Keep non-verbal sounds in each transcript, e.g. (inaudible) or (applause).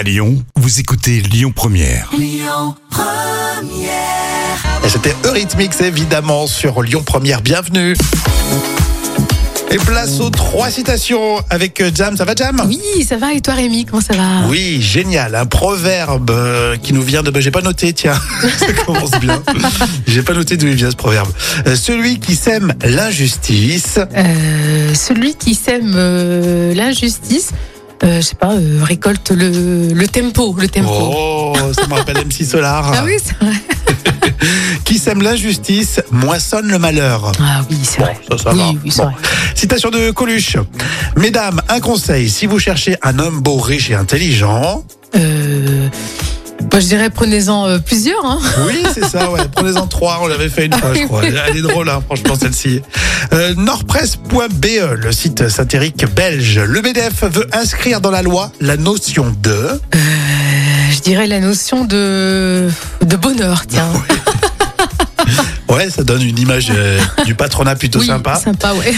À Lyon, vous écoutez Lyon Première. Et C'était Eurythmics évidemment sur Lyon Première. Bienvenue. Et place aux trois citations avec euh, Jam. Ça va Jam? Oui, ça va et toi Rémi, comment ça va? Oui, génial. Un proverbe euh, qui nous vient de. bah, J'ai pas noté, tiens. (laughs) Ça commence bien. (laughs) J'ai pas noté d'où il vient ce proverbe. Euh, celui qui sème l'injustice. Euh, Celui qui sème euh, l'injustice, euh, je sais pas, euh, récolte le, le tempo, le tempo. Oh, ça me rappelle MC Solar. Ah oui, c'est vrai. (laughs) Qui sème l'injustice moissonne le malheur. Ah oui, c'est vrai. Ça, ça oui, va. oui, c'est Bon. vrai. Citation de Coluche. Mesdames, un conseil. Si vous cherchez un homme beau, riche et intelligent. Euh, moi, je dirais prenez-en euh, plusieurs. Hein. (laughs) Oui, c'est ça, ouais. Prenez-en trois, on l'avait fait une fois, je crois. Elle est drôle, hein, franchement, celle-ci. Euh, Nordpresse.be, le site satirique belge. Le MEDEF veut inscrire dans la loi la notion de. Euh, je dirais la notion de, de bonheur, tiens. (laughs) Ouais, ça donne une image euh, du patronat plutôt oui, sympa. Sympa, ouais.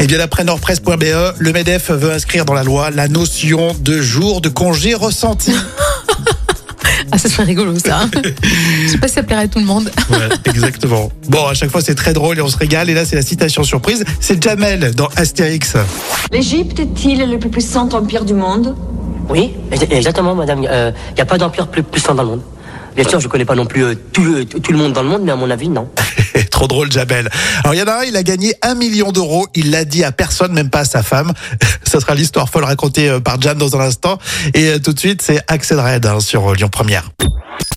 Et bien, d'après Nordpresse.be, le MEDEF veut inscrire dans la loi la notion de jour de congé ressenti. (laughs) Ah, ça serait rigolo, ça. (laughs) Je sais pas si ça plairait à tout le monde. Ouais, exactement. Bon, à chaque fois, c'est très drôle et on se régale. Et là, c'est la citation surprise. C'est Jamel dans Astérix. L'Égypte est-il le plus puissant empire du monde? Oui, ex- exactement, madame. Il n'y a pas d'empire plus puissant dans le monde. Bien sûr, je connais pas non plus euh, tout le monde dans le monde, mais à mon avis, non. (laughs) Trop drôle, Jamel. Alors, il y en a un, il a gagné un million d'euros. Il l'a dit à personne, même pas à sa femme. (laughs) Ça sera l'histoire folle racontée euh, par Jam dans un instant. Et euh, tout de suite, c'est Axel Red hein, sur euh, Lyon Première.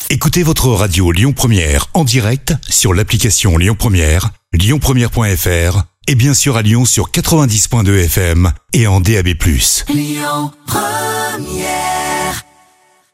Écoutez votre radio Lyon Première en direct sur l'application Lyon Première, lyonpremière.fr et bien sûr à Lyon sur 90.2 FM et en DAB+. Lyon Première